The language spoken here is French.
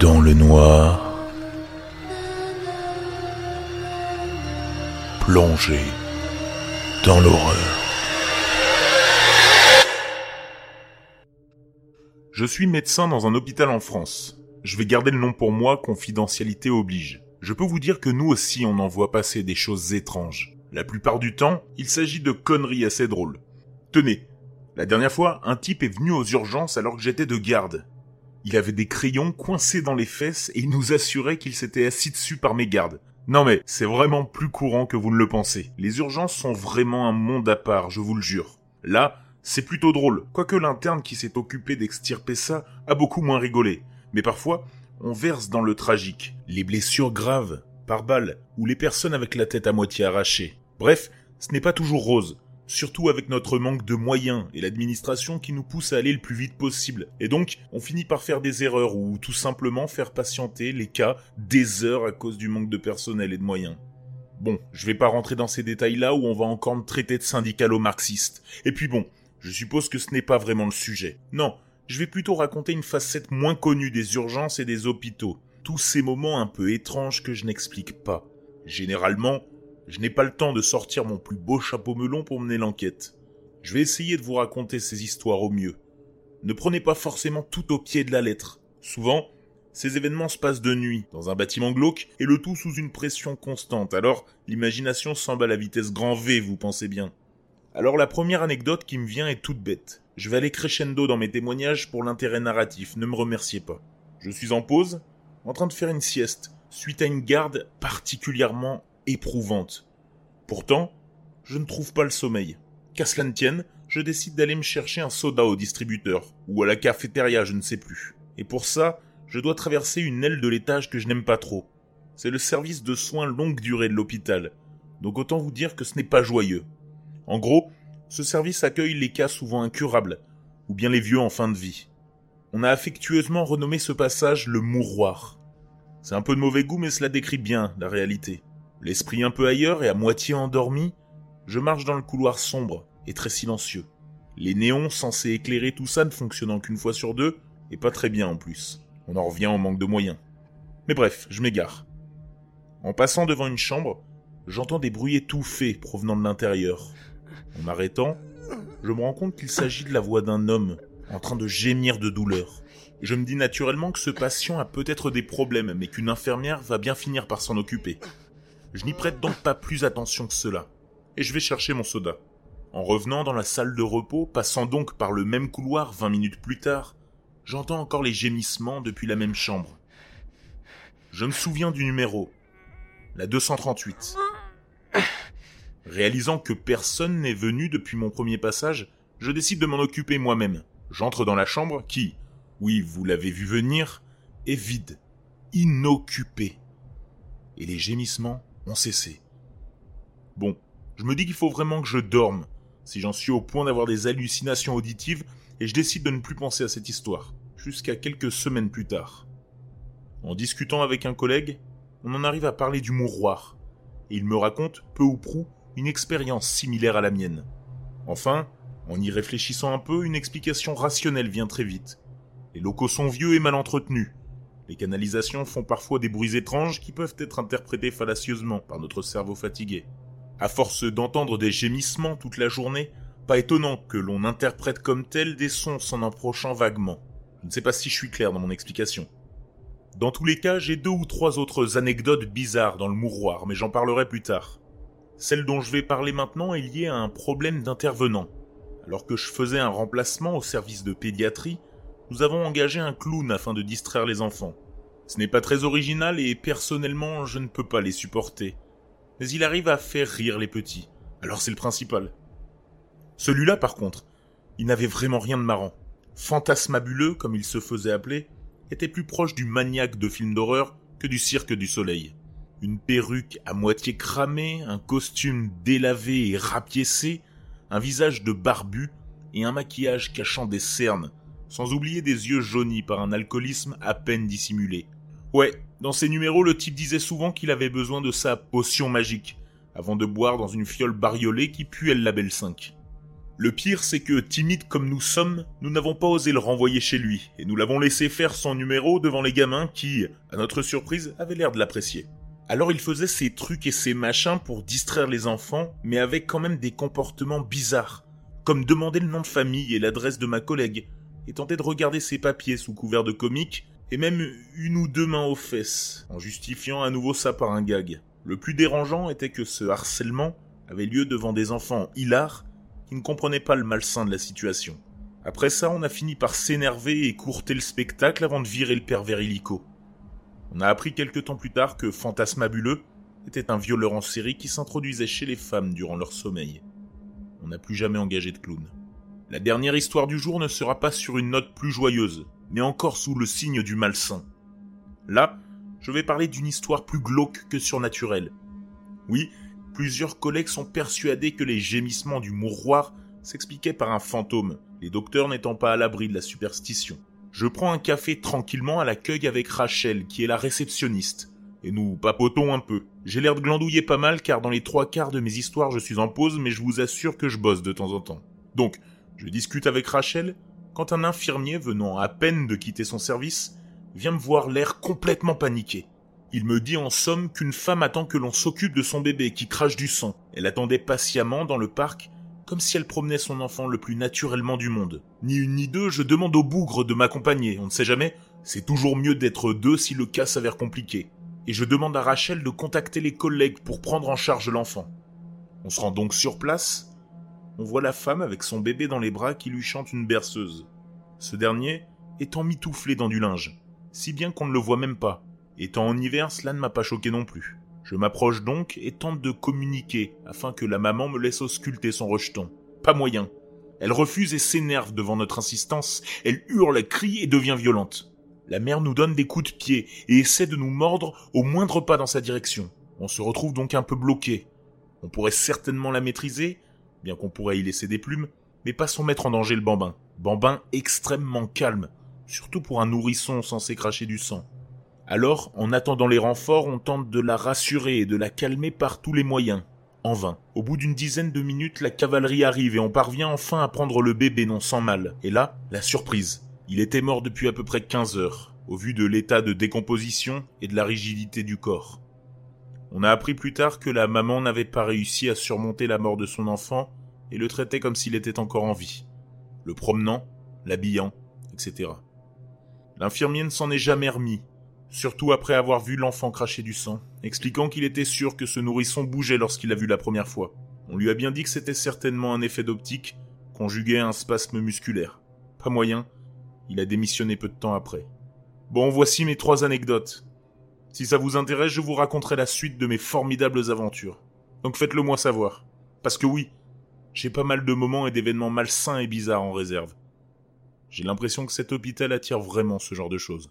Dans le noir, plongé dans l'horreur. Je suis médecin dans un hôpital en France. Je vais garder le nom pour moi, confidentialité oblige. Je peux vous dire que nous aussi on en voit passer des choses étranges. La plupart du temps, il s'agit de conneries assez drôles. Tenez, la dernière fois, un type est venu aux urgences alors que j'étais de garde. Il avait des crayons coincés dans les fesses et il nous assurait qu'il s'était assis dessus par mes gardes. Non mais, c'est vraiment plus courant que vous ne le pensez. Les urgences sont vraiment un monde à part, je vous le jure. Là, c'est plutôt drôle, quoique l'interne qui s'est occupé d'extirper ça a beaucoup moins rigolé. Mais parfois, on verse dans le tragique. Les blessures graves, par balle, ou les personnes avec la tête à moitié arrachée. Bref, ce n'est pas toujours rose surtout avec notre manque de moyens et l'administration qui nous pousse à aller le plus vite possible. Et donc, on finit par faire des erreurs ou tout simplement faire patienter les cas des heures à cause du manque de personnel et de moyens. Bon, je vais pas rentrer dans ces détails-là où on va encore me traiter de syndicalo-marxiste. Et puis bon, je suppose que ce n'est pas vraiment le sujet. Non, je vais plutôt raconter une facette moins connue des urgences et des hôpitaux. Tous ces moments un peu étranges que je n'explique pas. Généralement, je n'ai pas le temps de sortir mon plus beau chapeau melon pour mener l'enquête. Je vais essayer de vous raconter ces histoires au mieux. Ne prenez pas forcément tout au pied de la lettre. Souvent, ces événements se passent de nuit, dans un bâtiment glauque, et le tout sous une pression constante, alors l'imagination semble à la vitesse grand V, vous pensez bien. Alors la première anecdote qui me vient est toute bête. Je vais aller crescendo dans mes témoignages pour l'intérêt narratif, ne me remerciez pas. Je suis en pause, en train de faire une sieste, suite à une garde particulièrement éprouvante. Pourtant, je ne trouve pas le sommeil. Qu'à cela ne tienne, je décide d'aller me chercher un soda au distributeur, ou à la cafétéria, je ne sais plus. Et pour ça, je dois traverser une aile de l'étage que je n'aime pas trop. C'est le service de soins longue durée de l'hôpital. Donc autant vous dire que ce n'est pas joyeux. En gros, ce service accueille les cas souvent incurables, ou bien les vieux en fin de vie. On a affectueusement renommé ce passage le mouroir. C'est un peu de mauvais goût, mais cela décrit bien la réalité. L'esprit un peu ailleurs et à moitié endormi, je marche dans le couloir sombre et très silencieux. Les néons censés éclairer tout ça ne fonctionnant qu'une fois sur deux, et pas très bien en plus. On en revient au manque de moyens. Mais bref, je m'égare. En passant devant une chambre, j'entends des bruits étouffés provenant de l'intérieur. En m'arrêtant, je me rends compte qu'il s'agit de la voix d'un homme en train de gémir de douleur. Je me dis naturellement que ce patient a peut-être des problèmes, mais qu'une infirmière va bien finir par s'en occuper. Je n'y prête donc pas plus attention que cela, et je vais chercher mon soda. En revenant dans la salle de repos, passant donc par le même couloir vingt minutes plus tard, j'entends encore les gémissements depuis la même chambre. Je me souviens du numéro, la 238. Réalisant que personne n'est venu depuis mon premier passage, je décide de m'en occuper moi-même. J'entre dans la chambre qui, oui, vous l'avez vu venir, est vide, inoccupée. Et les gémissements cessé. Bon, je me dis qu'il faut vraiment que je dorme, si j'en suis au point d'avoir des hallucinations auditives, et je décide de ne plus penser à cette histoire, jusqu'à quelques semaines plus tard. En discutant avec un collègue, on en arrive à parler du mouroir, et il me raconte, peu ou prou, une expérience similaire à la mienne. Enfin, en y réfléchissant un peu, une explication rationnelle vient très vite. Les locaux sont vieux et mal entretenus, les canalisations font parfois des bruits étranges qui peuvent être interprétés fallacieusement par notre cerveau fatigué. À force d'entendre des gémissements toute la journée, pas étonnant que l'on interprète comme tels des sons s'en approchant vaguement. Je ne sais pas si je suis clair dans mon explication. Dans tous les cas, j'ai deux ou trois autres anecdotes bizarres dans le mouroir, mais j'en parlerai plus tard. Celle dont je vais parler maintenant est liée à un problème d'intervenant. Alors que je faisais un remplacement au service de pédiatrie, nous avons engagé un clown afin de distraire les enfants. Ce n'est pas très original et personnellement je ne peux pas les supporter. Mais il arrive à faire rire les petits. Alors c'est le principal. Celui-là par contre, il n'avait vraiment rien de marrant. Fantasmabuleux, comme il se faisait appeler, était plus proche du maniaque de film d'horreur que du cirque du soleil. Une perruque à moitié cramée, un costume délavé et rapiécé, un visage de barbu et un maquillage cachant des cernes sans oublier des yeux jaunis par un alcoolisme à peine dissimulé. Ouais, dans ses numéros, le type disait souvent qu'il avait besoin de sa potion magique, avant de boire dans une fiole bariolée qui puait le label 5. Le pire, c'est que, timides comme nous sommes, nous n'avons pas osé le renvoyer chez lui, et nous l'avons laissé faire son numéro devant les gamins qui, à notre surprise, avaient l'air de l'apprécier. Alors il faisait ses trucs et ses machins pour distraire les enfants, mais avec quand même des comportements bizarres, comme demander le nom de famille et l'adresse de ma collègue, et tenter de regarder ses papiers sous couvert de comique, et même une ou deux mains aux fesses, en justifiant à nouveau ça par un gag. Le plus dérangeant était que ce harcèlement avait lieu devant des enfants hilars qui ne comprenaient pas le malsain de la situation. Après ça, on a fini par s'énerver et courter le spectacle avant de virer le pervers illico. On a appris quelque temps plus tard que Fantasmabuleux était un violeur en série qui s'introduisait chez les femmes durant leur sommeil. On n'a plus jamais engagé de clown. La dernière histoire du jour ne sera pas sur une note plus joyeuse, mais encore sous le signe du malsain. Là, je vais parler d'une histoire plus glauque que surnaturelle. Oui, plusieurs collègues sont persuadés que les gémissements du mouroir s'expliquaient par un fantôme, les docteurs n'étant pas à l'abri de la superstition. Je prends un café tranquillement à l'accueil avec Rachel, qui est la réceptionniste. Et nous papotons un peu. J'ai l'air de glandouiller pas mal car dans les trois quarts de mes histoires je suis en pause mais je vous assure que je bosse de temps en temps. Donc, je discute avec Rachel quand un infirmier venant à peine de quitter son service vient me voir l'air complètement paniqué. Il me dit en somme qu'une femme attend que l'on s'occupe de son bébé qui crache du sang. Elle attendait patiemment dans le parc comme si elle promenait son enfant le plus naturellement du monde. Ni une ni deux, je demande au bougre de m'accompagner, on ne sait jamais, c'est toujours mieux d'être deux si le cas s'avère compliqué. Et je demande à Rachel de contacter les collègues pour prendre en charge l'enfant. On se rend donc sur place, on voit la femme avec son bébé dans les bras qui lui chante une berceuse. Ce dernier étant mitouflé dans du linge, si bien qu'on ne le voit même pas. Étant en hiver, cela ne m'a pas choqué non plus. Je m'approche donc et tente de communiquer afin que la maman me laisse ausculter son rejeton. Pas moyen. Elle refuse et s'énerve devant notre insistance. Elle hurle, crie et devient violente. La mère nous donne des coups de pied et essaie de nous mordre au moindre pas dans sa direction. On se retrouve donc un peu bloqué. On pourrait certainement la maîtriser, qu'on pourrait y laisser des plumes, mais pas sans mettre en danger le bambin. Bambin extrêmement calme, surtout pour un nourrisson censé cracher du sang. Alors, en attendant les renforts, on tente de la rassurer et de la calmer par tous les moyens. En vain. Au bout d'une dizaine de minutes, la cavalerie arrive et on parvient enfin à prendre le bébé non sans mal. Et là, la surprise. Il était mort depuis à peu près 15 heures, au vu de l'état de décomposition et de la rigidité du corps. On a appris plus tard que la maman n'avait pas réussi à surmonter la mort de son enfant et le traitait comme s'il était encore en vie, le promenant, l'habillant, etc. L'infirmier ne s'en est jamais remis surtout après avoir vu l'enfant cracher du sang, expliquant qu'il était sûr que ce nourrisson bougeait lorsqu'il l'a vu la première fois. On lui a bien dit que c'était certainement un effet d'optique, conjugué à un spasme musculaire. Pas moyen, il a démissionné peu de temps après. Bon, voici mes trois anecdotes. Si ça vous intéresse, je vous raconterai la suite de mes formidables aventures. Donc faites-le moi savoir. Parce que oui, j'ai pas mal de moments et d'événements malsains et bizarres en réserve. J'ai l'impression que cet hôpital attire vraiment ce genre de choses.